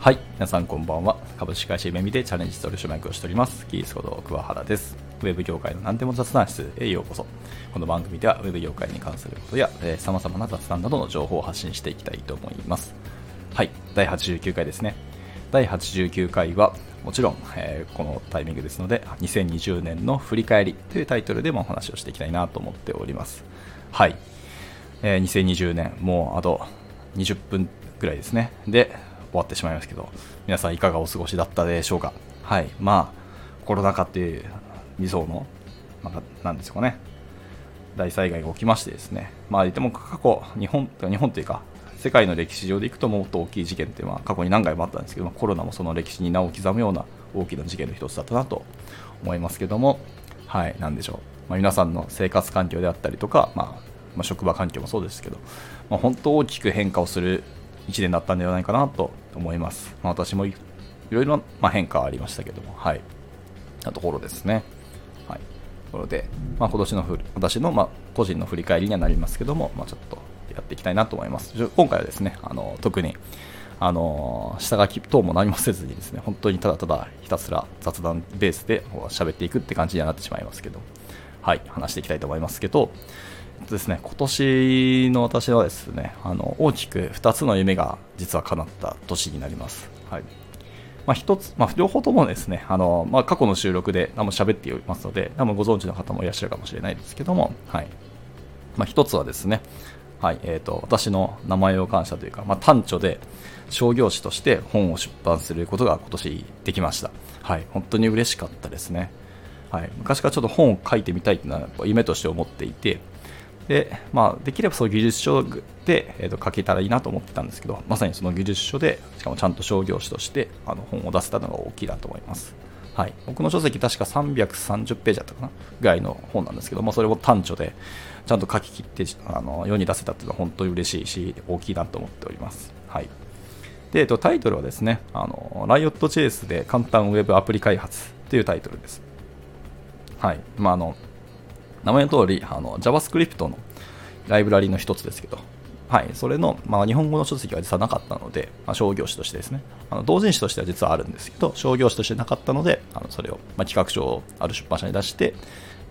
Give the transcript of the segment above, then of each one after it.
はい、皆さんこんばんは。株式会社めみでチャレンジ取締役をしております。キースこと桑原です。ウェブ業界の何でも雑談室へようこそ。この番組ではウェブ業界に関することや、えー、様々な雑談などの情報を発信していきたいと思います。はい、第89回ですね。第89回は、もちろん、えーこのタイミングですので、2020年の振り返りというタイトルでもお話をしていきたいなと思っております。はい。えー2020年、もうあと20分ぐらいですね。で、終わってしまいますけど、皆さんいかがお過ごしだったでしょうか？はい。まあ、コロナ禍っていう理想の、まあ、なんですかね。大災害が起きましてですね。まあ言っても過去、日本、日本というか、世界の歴史上でいくともっと大きい事件って、まあ過去に何回もあったんですけど、まあコロナもその歴史に名を刻むような大きな事件の一つだったなと思いますけども、はい、なんでしょう。まあ、皆さんの生活環境であったりとか、まあ、まあ、職場環境もそうですけど、まあ、本当大きく変化をする1年だったんではないかなと思います。まあ、私もいろいろ、まあ、変化はありましたけども、はい。なところですね。はい。ところで、まあ、今年のふ私の、まあ、個人の振り返りにはなりますけども、まあ、ちょっとやっていきたいなと思います。今回はですね、あの特に、あの下書き等も何もせずにですね、本当にただただひたすら雑談ベースでこう喋っていくって感じにはなってしまいますけど、はい、話していきたいと思いますけど、ですね、今年の私はですね、あの大きく2つの夢が実は叶った年になります。はい。まあ、一つ、まあ、両方ともですね、あの、まあ、過去の収録で何も喋っておりますので、多分ご存知の方もいらっしゃるかもしれないですけども、はい。まあ、一つはですね、はい、えっ、と、私の名前を感謝というか、まあ、単著で商業誌として本を出版することが今年できました。はい、本当に嬉しかったですね。はい、昔からちょっと本を書いてみたいというのは夢として思っていて、で、まあ、できればそういう技術書で、えー、と書けたらいいなと思ってたんですけど、まさにその技術書で、しかもちゃんと商業誌としてあの本を出せたのが大きいなと思います。はい、僕の書籍確か330ページだったかなぐらいの本なんですけど、まあ、それを単著でちゃんと書き切ってあの世に出せたっていうのは本当に嬉しいし大きいなと思っております。はいでえっと、タイトルはですね、あのライオットチェイスで簡単ウェブアプリ開発というタイトルです。はい。まあ、あの、名前の通り、あの、JavaScript のライブラリの一つですけど、はい。それの、まあ、日本語の書籍は実はなかったので、まあ、商業誌としてですね、あの同人誌としては実はあるんですけど、商業誌としてなかったので、あのそれを、まあ、企画書をある出版社に出して、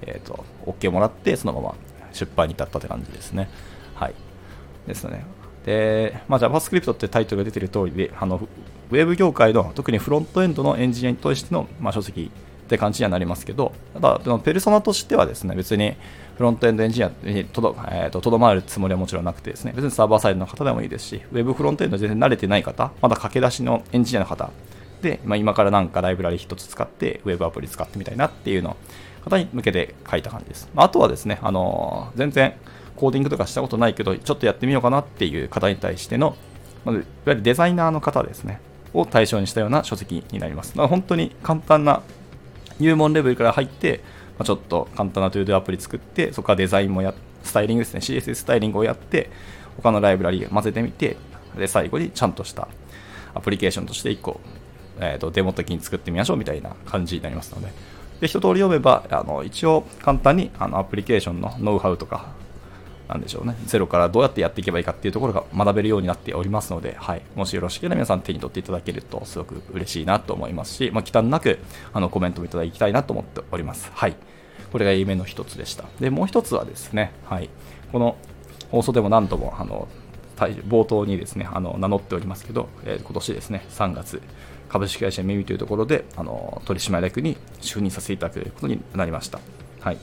えっ、と、OK もらって、そのまま出版に至ったって感じですね。はい。ですね。で、まあ、JavaScript ってタイトルが出てる通りで、あの、ウェブ業界の特にフロントエンドのエンジニアに対しての、ま、書籍って感じにはなりますけど、ただ、そのペルソナとしてはですね、別にフロントエンドエンジニアにとど,、えーととどまるつもりはもちろんなくてですね、別にサーバーサイドの方でもいいですし、ウェブフロントエンド全然慣れてない方、まだ駆け出しのエンジニアの方で、まあ、今からなんかライブラリ一つ使って、ウェブアプリ使ってみたいなっていうの方に向けて書いた感じです。あとはですね、あのー全然コーディングとかしたことないけど、ちょっとやってみようかなっていう方に対しての、まあいわゆるデザイナーの方ですね、を対象にしたような書籍になります。だから本当に簡単な入門レベルから入って、まあ、ちょっと簡単な ToDo アプリ作って、そこからデザインもや、スタイリングですね、CSS スタイリングをやって、他のライブラリ混ぜてみて、で、最後にちゃんとしたアプリケーションとして1個、えー、とデモ的に作ってみましょうみたいな感じになりますので、で一通り読めば、あの一応簡単にあのアプリケーションのノウハウとか、なんでしょうね、ゼロからどうやってやっていけばいいかっていうところが学べるようになっておりますので、はい、もしよろしければ皆さん手に取っていただけるとすごく嬉しいなと思いますし、まあ、忌憚なくあのコメントもいただきたいなと思っております。はい。これが夢の一つでした。で、もう一つはですね、はい。この放送でも何度も、あの、冒頭にですね、あの、名乗っておりますけど、えー今年ですね、3月、株式会社耳というところで、あの、取締役に就任させていただくことになりました。はい。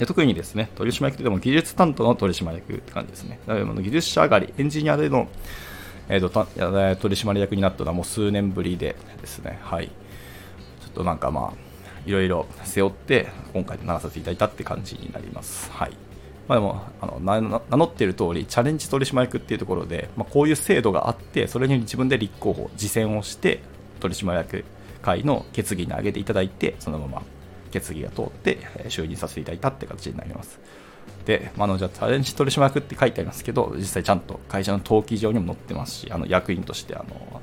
で特にですね、取締役でも技術担当の取締役って感じですね。だからあの技術者上がり、エンジニアでの、えーとた取締役になったのはもう数年ぶりでですね、はい。ちょっとなんかまあ、いろいろ背負って、今回ならさせていただいたって感じになります。はい。まあ、でもあの名乗っている通り、チャレンジ取締役っていうところで、まあ、こういう制度があって、それに自分で立候補、実践をして、取締役会の決議に挙げていただいて、そのまま決議が通って、え就任させていただいたって形になります。で、まあ、のじゃあチャレンジ取締役って書いてありますけど、実際ちゃんと会社の登記上にも載ってますし、あの役員としてあの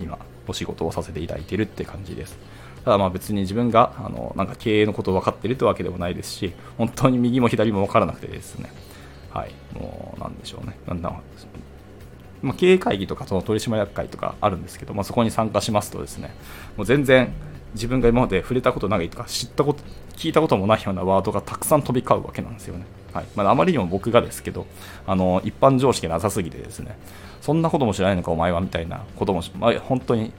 今、お仕事をさせていただいているって感じです。ただまあ別に自分があのなんか経営のことを分かっているというわけでもないですし、本当に右も左も分からなくてですね、はい、もうなんでしょうね、なんだまあ、経営会議とかその取締役会とかあるんですけど、まあ、そこに参加しますとですねもう全然自分が今まで触れたことないとか知ったこと聞いたこともないようなワードがたくさん飛び交うわけなんですよね。はい。まあ、あまりにも僕がですけどあの一般常識なさすぎてですね。そんなことも知らないのかお前はみたいなことも、まあ、本当に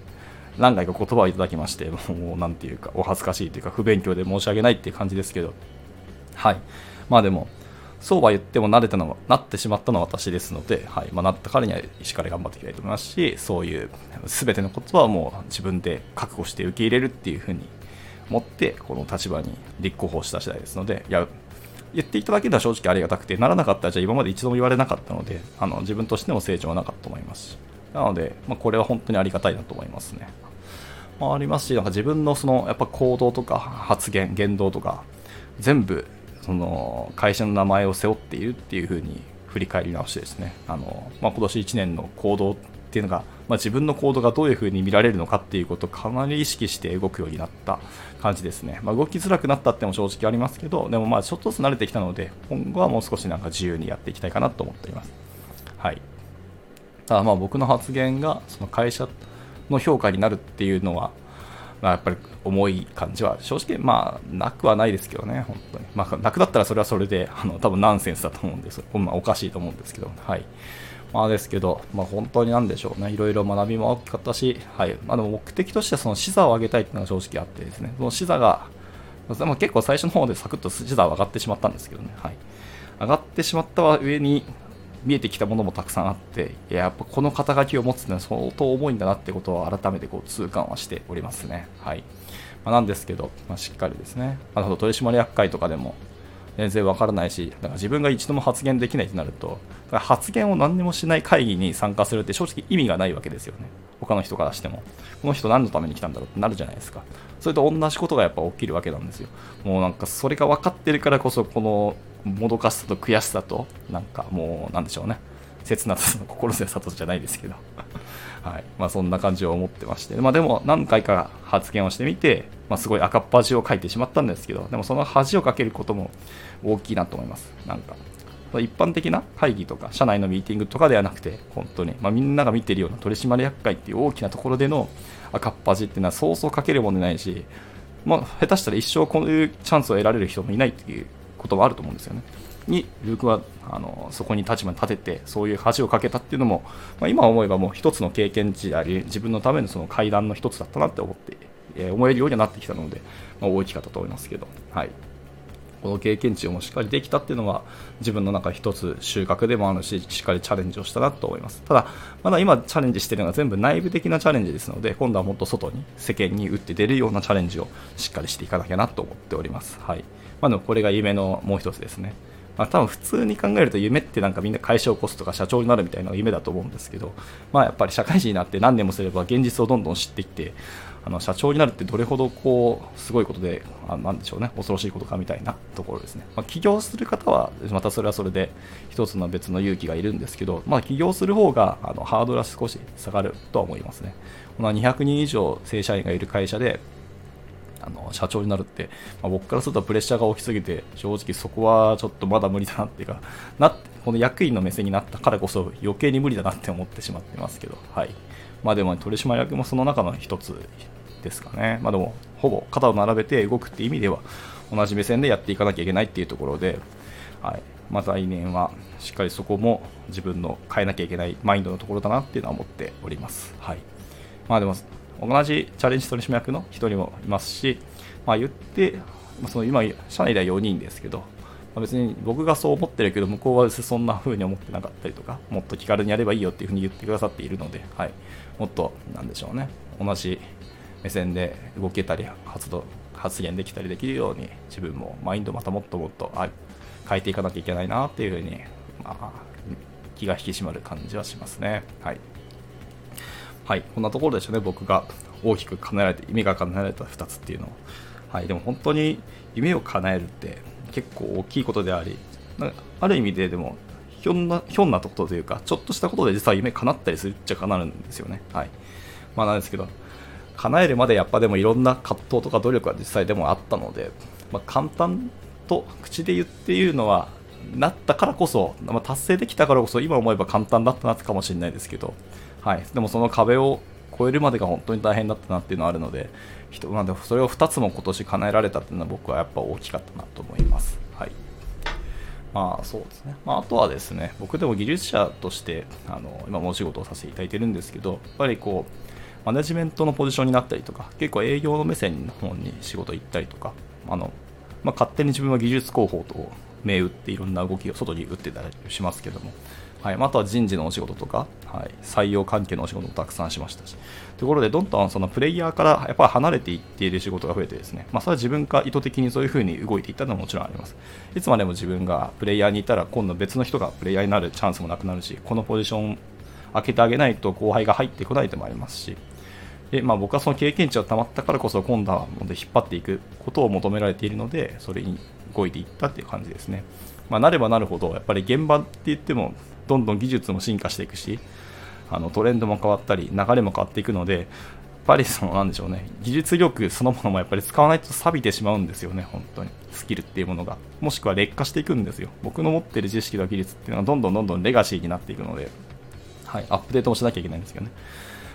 何回か言葉をいただきましてもうなんていうかお恥ずかしいというか不勉強で申し訳ないっていう感じですけど。はい。まあでもそうは言っても慣れたの、なってしまったのは私ですので、はい。まあ、なった彼にはしっかり頑張っていきたいと思いますし、そういう全てのことはもう自分で覚悟して受け入れるっていうふうに思って、この立場に立候補した次第ですので、いや、言っていただけるのは正直ありがたくて、ならなかったらじゃあ今まで一度も言われなかったので、あの自分としても成長はなかったと思いますし、なので、まあ、これは本当にありがたいなと思いますね。まあ、ありますし、なんか自分のそのやっぱ行動とか発言、言動とか、全部その会社の名前を背負っているっていうふうに振り返り直してですね。あの、まあ、今年1年の行動っていうのが、まあ、自分の行動がどういうふうに見られるのかっていうことをかなり意識して動くようになった感じですね、まあ、動きづらくなったっても正直ありますけどでもまあちょっとずつ慣れてきたので今後はもう少しなんか自由にやっていきたいかなと思っています。はい。ただま僕の発言がその会社の評価になるっていうのはまあ、やっぱり重い感じは正直まあなくはないですけどね、本当に。まあ、なくだったらそれはそれで、あの多分ナンセンスだと思うんです。まあ、おかしいと思うんですけど、はい。まあですけど、まあ、本当になんでしょうね、いろいろ学びも大きかったし、はいまあ、でも目的としてはその視座を上げたいっていうのが正直あってですね、その視座が、まあ、結構最初の方でサクッと視座は上がってしまったんですけどね、はい、上がってしまった上に、見えてきたものもたくさんあってやっぱこの肩書きを持つのは相当重いんだなってことを改めてこう痛感はしておりますね。はいまあ、なんですけど、まあ、しっかりですね、あ取締役会とかでも全然わからないし、だから自分が一度も発言できないとなると、発言を何にもしない会議に参加するって正直意味がないわけですよね。他の人からしても。この人何のために来たんだろうってなるじゃないですか。それと同じことがやっぱ起きるわけなんですよ。もうなんかそれが分かってるからこそ、このもどかしさと悔しさと、なんかもう、なんでしょうね。切なさの心強さとじゃないですけど。はいまあ、そんな感じを思ってまして、まあ、でも何回か発言をしてみて、まあ、すごい赤っ端を書いてしまったんですけど、でもその恥をかけることも大きいなと思います。なんか一般的な会議とか社内のミーティングとかではなくて本当に、まあ、みんなが見てるような取締役会っていう大きなところでの赤っ端っていうのはそうそうかけるものないし、まあ、下手したら一生こういうチャンスを得られる人もいないっていうこともあると思うんですよね。にルークはあのそこに立場に立ててそういう恥をかけたっていうのも、まあ、今思えばもう一つの経験値であり自分のためのその階段の一つだったなって思って、えー、思えるようになってきたので、まあ、大きかったと思いますけど、はい、この経験値をもしっかりできたっていうのは自分の中一つ収穫でもあるししっかりチャレンジをしたなと思います。ただまだ今チャレンジしてるのは全部内部的なチャレンジですので今度はもっと外に世間に打って出るようなチャレンジをしっかりしていかなきゃなと思っております。はい。まあ、でもこれが夢のもう一つですね。まあ、多分普通に考えると夢ってなんかみんな会社を起こすとか社長になるみたいな夢だと思うんですけど、まあ、やっぱり社会人になって何年もすれば現実をどんどん知っていってあの社長になるってどれほどこうすごいことであなんでしょうね恐ろしいことかみたいなところですね、まあ、起業する方はまたそれはそれで一つの別の勇気がいるんですけど、まあ、起業する方があのハードルは少し下がるとは思いますね。この200人以上正社員がいる会社であの社長になるって、まあ、僕からするとプレッシャーが大きすぎて正直そこはちょっとまだ無理だなっていうかなこの役員の目線になったからこそ余計に無理だなって思ってしまってますけど、はい。まあ、でも取締役もその中の一つですかね、まあ、でもほぼ肩を並べて動くっていう意味では同じ目線でやっていかなきゃいけないっていうところで、はい、また来年はしっかりそこも自分の変えなきゃいけないマインドのところだなっていうのは思っております。はい。まあ、でも同じチャレンジ取締役の1人もいますし、まあ、言って、まあ、その今、社内では4人ですけど、まあ、別に僕がそう思ってるけど、向こうはそんな風に思ってなかったりとか、もっと気軽にやればいいよっていう風に言ってくださっているので、はい、もっと、なんでしょうね、同じ目線で動けたり、発動発言できたりできるように、自分もマインドまたもっともっと、はい、変えていかなきゃいけないなっていう風に、まあ、気が引き締まる感じはしますね。はい。はい、こんなところでしょうね、僕が大きく叶えられて、夢が叶えられた2つっていうのは。はい、でも本当に夢を叶えるって結構大きいことであり、ある意味ででもひょんな、ひょんなところというか、ちょっとしたことで実は夢叶ったりするっちゃ叶うんですよね。はい。まあなんですけど、叶えるまでやっぱでもいろんな葛藤とか努力が実際でもあったので、まあ、簡単と口で言っているのはなったからこそ、まあ、達成できたからこそ今思えば簡単だったなかもしれないですけど、はい、でもその壁を超えるまでが本当に大変だったなっていうのはあるので人、まあ、それを2つも今年叶えられたっていうのは僕はやっぱ大きかったなと思います。はいまあそうですね。まあ、あとはですね、僕でも技術者としてあの今もお仕事をさせていただいてるんですけど、やっぱりこう、マネジメントのポジションになったりとか、結構営業の目線の方に仕事行ったりとか、あのまあ、勝手に自分は技術広報と銘打っていろんな動きを外に打ってたりしますけども、はい。あ、とは人事のお仕事とか、はい、採用関係のお仕事もたくさんしましたし、ところでどんどんそのプレイヤーからやっぱ離れていっている仕事が増えてですね、まあ、それは自分が意図的にそういう風に動いていったのはもちろんあります。いつまでも自分がプレイヤーにいたら今度別の人がプレイヤーになるチャンスもなくなるし、このポジション開けてあげないと後輩が入ってこないともありますし、でまあ、僕はその経験値がたまったからこそ今度は引っ張っていくことを求められているのでそれに動いていったっていう感じですね。まあ、なればなるほどやっぱり現場って言ってもどんどん技術も進化していくしあのトレンドも変わったり流れも変わっていくのでやっぱりそのなんでしょうね技術力そのものもやっぱり使わないと錆びてしまうんですよね本当に。スキルっていうものが。もしくは劣化していくんですよ。僕の持ってる知識と技術っていうのはどんどんどんどんレガシーになっていくので、はい、アップデートもしなきゃいけないんですけどね。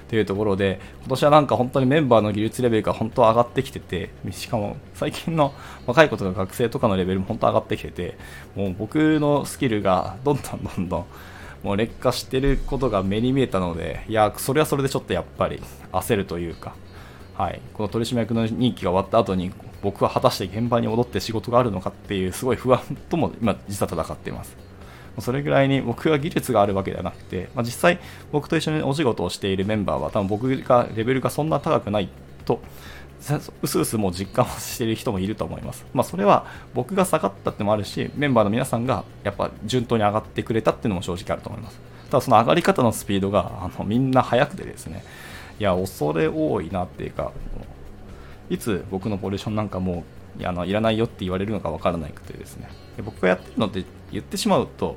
というところで、今年はなんか本当にメンバーの技術レベルが本当上がってきてて、しかも最近の若い子とか学生とかのレベルも本当上がってきてて、もう僕のスキルがどんどんどんどんもう劣化してることが目に見えたので、いや、それはそれでちょっとやっぱり焦るというか、はい、この取締役の任期が終わった後に僕は果たして現場に戻って仕事があるのかっていうすごい不安とも今実は戦っています。それぐらいに僕は技術があるわけではなくて、まあ、実際僕と一緒にお仕事をしているメンバーは多分僕がレベルがそんな高くないとうすうすもう実感をしている人もいると思います。まあ、それは僕が下がったってもあるし、メンバーの皆さんがやっぱ順当に上がってくれたっていうのも正直あると思います。ただその上がり方のスピードがあのみんな速くてですね、いや、恐れ多いなっていうか、いつ僕のポジションなんかもういやあのいらないよって言われるのか分からなくてですね、で僕がやってるのって言ってしまうと、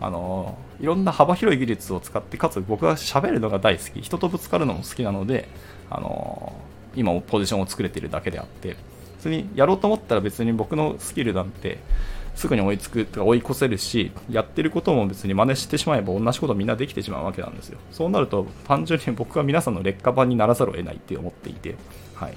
あのいろんな幅広い技術を使ってかつ僕は喋るのが大好き人とぶつかるのも好きなのであの今ポジションを作れているだけであって普通にやろうと思ったら別に僕のスキルなんてすぐに追いつくとか追い越せるしやってることも別に真似してしまえば同じことみんなできてしまうわけなんですよ。そうなると単純に僕は皆さんの劣化版にならざるを得ないって思っていてはい。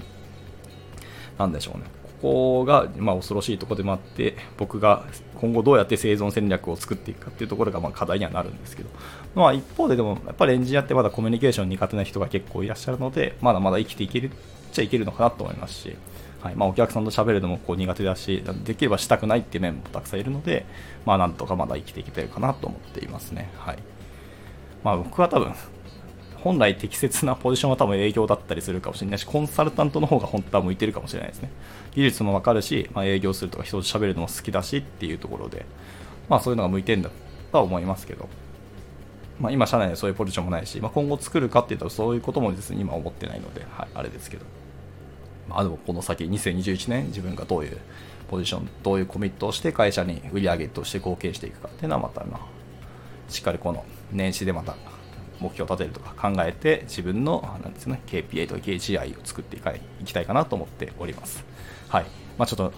なんでしょうね。こが、まあ、恐ろしいところでもあって僕が今後どうやって生存戦略を作っていくかっていうところがま課題にはなるんですけど、まあ、一方ででもやっぱりエンジニアってまだコミュニケーション苦手な人が結構いらっしゃるのでまだまだ生きていけるっちゃいけるのかなと思いますし、はい。まあ、お客さんと喋るのもこう苦手だしできればしたくないっていう面もたくさんいるので、まあ、なんとかまだ生きていけてるかなと思っていますね。はい。まあ、僕は多分本来適切なポジションは多分営業だったりするかもしれないし、コンサルタントの方が本当は向いてるかもしれないですね。技術もわかるし、まあ、営業するとか人と喋るのも好きだしっていうところで、まあそういうのが向いてんだとは思いますけど、まあ今社内でそういうポジションもないし、まあ、今後作るかっていうとそういうこともですね、今思ってないので、はい、あれですけど。まあでもこの先2021年自分がどういうポジション、どういうコミットをして会社に売り上げとして貢献していくかっていうのはまた、まあ、しっかりこの年始でまた目標を立てるとか考えて自分のなんです、ね、KPA とか KGI を作っていきたいかなと思っております。はいまあ、ちょっと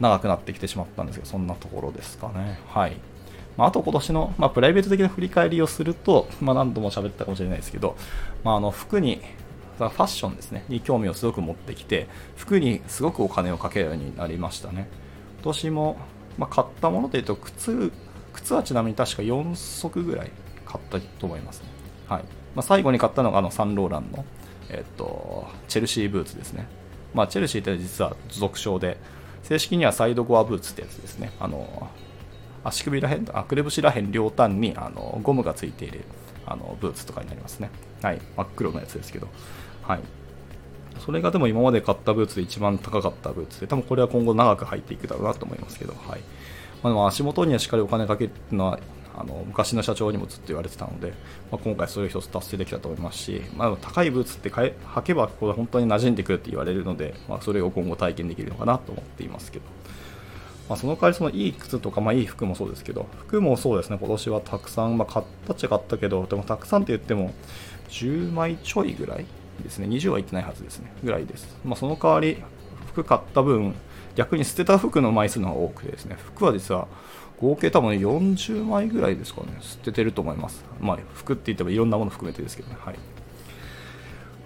長くなってきてしまったんですけど、そんなところですかね。はい。まあ、あと今年の、まあ、プライベート的な振り返りをすると、まあ、何度も喋ったかもしれないですけど、まあ、あの服に、ファッションですね、に興味をすごく持ってきて、服にすごくお金をかけるようになりましたね。今年も、まあ、買ったものでいうと、靴、靴はちなみに確か4足ぐらい買ったと思いますね。はいまあ、最後に買ったのがあのサンローランの、えっと、チェルシーブーツですね。まあ、チェルシーって実は属称で、正式にはサイドゴアブーツってやつですね。あの足首らへん、あくるぶしらへん両端にあのゴムがついているあのブーツとかになりますね。はい。真っ黒のやつですけど。はい。それがでも今まで買ったブーツで一番高かったブーツで、多分これは今後長く入っていくだろうなと思いますけど、はい。まあ、でも足元にはしっかりお金かけるのはあの昔の社長にもずっと言われてたので、まあ、今回そういう一つ達成できたと思いますし、まあ、高いブーツって履けばこれ本当に馴染んでくるって言われるので、まあ、それを今後体験できるのかなと思っていますけど、まあ、その代わりそのいい靴とか、まあ、いい服もそうですけど服もそうですね今年はたくさん、まあ、買ったっちゃ買ったけどでもたくさんって言っても10枚ちょいぐらいですね20はいってないはずですねぐらいです、まあ、その代わり服買った分逆に捨てた服の枚数の方が多くてですね服は実は合計多分40枚ぐらいですかね、捨ててると思います。まあ、服って言ってもいろんなもの含めてですけどね。はい。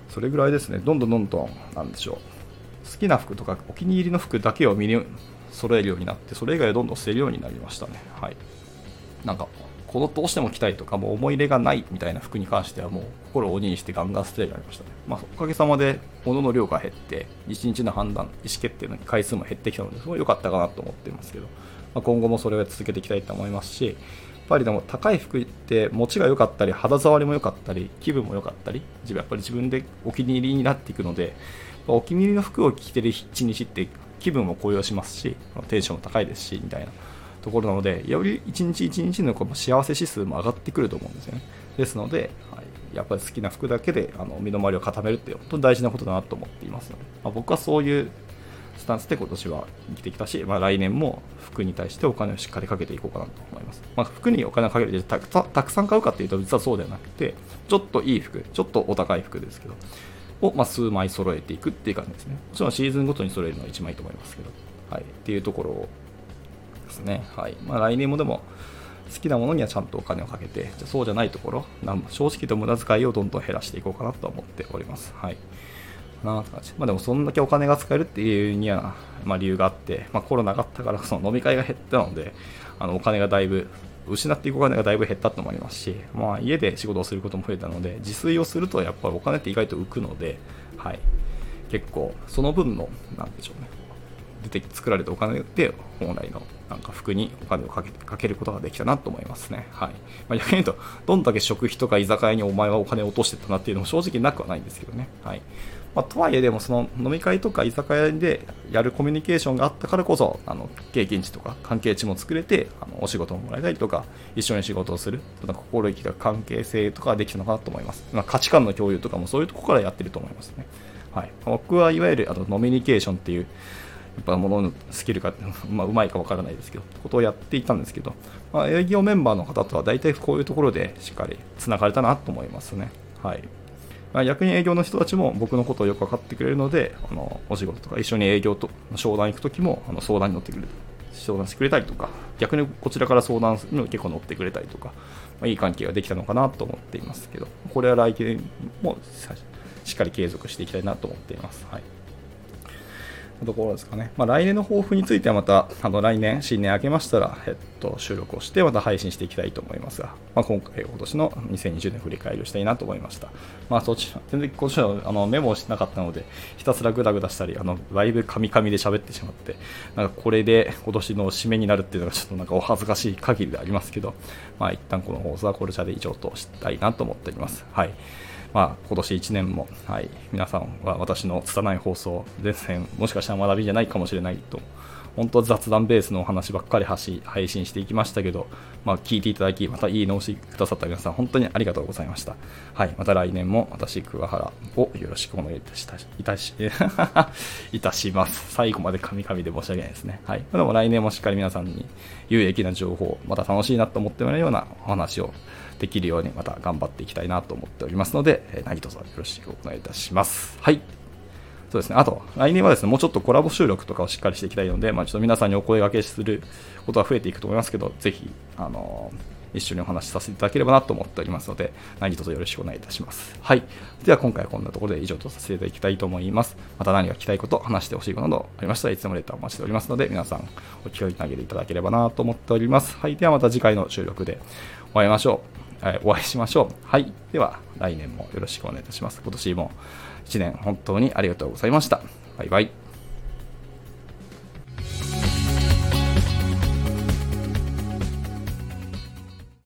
それぐらいですね、どんどんどんどん、なんでしょう。好きな服とかお気に入りの服だけを身に揃えるようになって、それ以外はどんどん捨てるようになりましたね。はい。なんか、このどうしても着たいとか、もう思い入れがないみたいな服に関しては、もう心を鬼にしてガンガン捨てるようになりましたね。まあ、おかげさまで物の量が減って、1日の判断、意思決定の回数も減ってきたので、すごい良かったかなと思ってますけど、まあ、今後もそれを続けていきたいと思いますし、やっぱりでも高い服って持ちが良かったり肌触りも良かったり気分も良かったり自分やっぱり自分でお気に入りになっていくのでお気に入りの服を着てる一日って気分も高揚しますしテンションも高いですしみたいなところなのでより一日一日の幸せ指数も上がってくると思うんですよね。ですので、はい、やっぱり好きな服だけであの身の回りを固めるって本当に大事なことだなと思っていますので、まあ、僕はそういうスタンスで今年は生きてきたし、まあ、来年も服に対してお金をしっかりかけていこうかなと思います。まあ、服にお金をかけるでたたくさん買うかっていうと実はそうではなくて、ちょっといい服、ちょっとお高い服ですけど、をま数枚揃えていくっていう感じですね。もちろんシーズンごとに揃えるのは1枚と思いますけど、はい、っていうところですね。はいまあ、来年もでも好きなものにはちゃんとお金をかけて、じゃそうじゃないところ、正直と無駄遣いをどんどん減らしていこうかなと思っております。はいなって感じ。まあでもそんだけお金が使えるっていうには、まあ理由があって、まあコロナがあったからその飲み会が減ったので、あのお金がだいぶ、失っていくお金がだいぶ減ったってのもありますし、まあ家で仕事をすることも増えたので、自炊をするとやっぱりお金って意外と浮くので、はい。結構その分の、なんでしょうね。出て作られたお金で本来のなんか服にお金をかけかけることができたなと思いますね。はい。まあ、逆に言うと、どんだけ食費とか居酒屋にお前はお金を落としてたなっていうのも正直なくはないんですけどね。はい。まあ、とはいえでもその飲み会とか居酒屋でやるコミュニケーションがあったからこそあの経験値とか関係値も作れてあのお仕事ももらえたりとか一緒に仕事をするなんか心意気が関係性とかできたのかなと思います、まあ、価値観の共有とかもそういうとこからやってると思いますね、はい、僕はいわゆるあのノミニケーションっていうっぱものスキルが、まあ、うまいかわからないですけど、ことをやっていたんですけど、まあ、営業メンバーの方とは大体こういうところでしっかりつながれたなと思いますね。はい。まあ、逆に営業の人たちも僕のことをよく分かってくれるので、あのお仕事とか一緒に営業と商談行くときもあの相談に乗ってくれる、相談してくれたりとか、逆にこちらから相談にも結構乗ってくれたりとか、まあ、いい関係ができたのかなと思っていますけど、これは来年もしっかり継続していきたいなと思っています。はいところですかね。まあ、来年の抱負についてはまた、あの来年、新年明けましたら、えっと、収録をして、また配信していきたいと思いますが、まあ、今回、今年の2020年振り返りをしたいなと思いました。まあ、そっち、全然今年はあのメモをしてなかったので、ひたすらグダグダしたり、あの、だいぶカミカミで喋ってしまって、なんかこれで今年の締めになるっていうのがちょっとなんかお恥ずかしい限りでありますけど、まあ、一旦この放送はこれじゃで以上としたいなと思っております。はい。まあ、今年1年も、はい、皆さんは私の拙い放送、全然もしかしたら学びじゃないかもしれないと、本当は雑談ベースのお話ばっかり発信配信していきましたけど、まあ、聞いていただき、またいい直しくださった皆さん、本当にありがとうございました。はい、また来年も私、桑原をよろしくお願いいたし、いたし、いたします。最後までカミカミで申し訳ないですね。はい。でも来年もしっかり皆さんに有益な情報、また楽しいなと思ってもらえるようなお話をできるようにまた頑張っていきたいなと思っておりますので、え何卒よろしくお願いいたします。はい。そうですね。あと、来年はですね、もうちょっとコラボ収録とかをしっかりしていきたいので、まあ、ちょっと皆さんにお声掛けすることは増えていくと思いますけど、ぜひ、あの一緒にお話しさせていただければなと思っておりますので、何卒よろしくお願いいたします。はい。では今回はこんなところで以上とさせていただきたいと思います。また何か聞きたいこと、話してほしいことなどありましたらいつもレターお待ちしておりますので、皆さんお気軽に投げていただければなと思っております。はい。ではまた次回の収録でお会いしましょう。はい、お会いしましょう。はい。では、来年もよろしくお願いいたします。今年も1年本当にありがとうございました。バイバイ。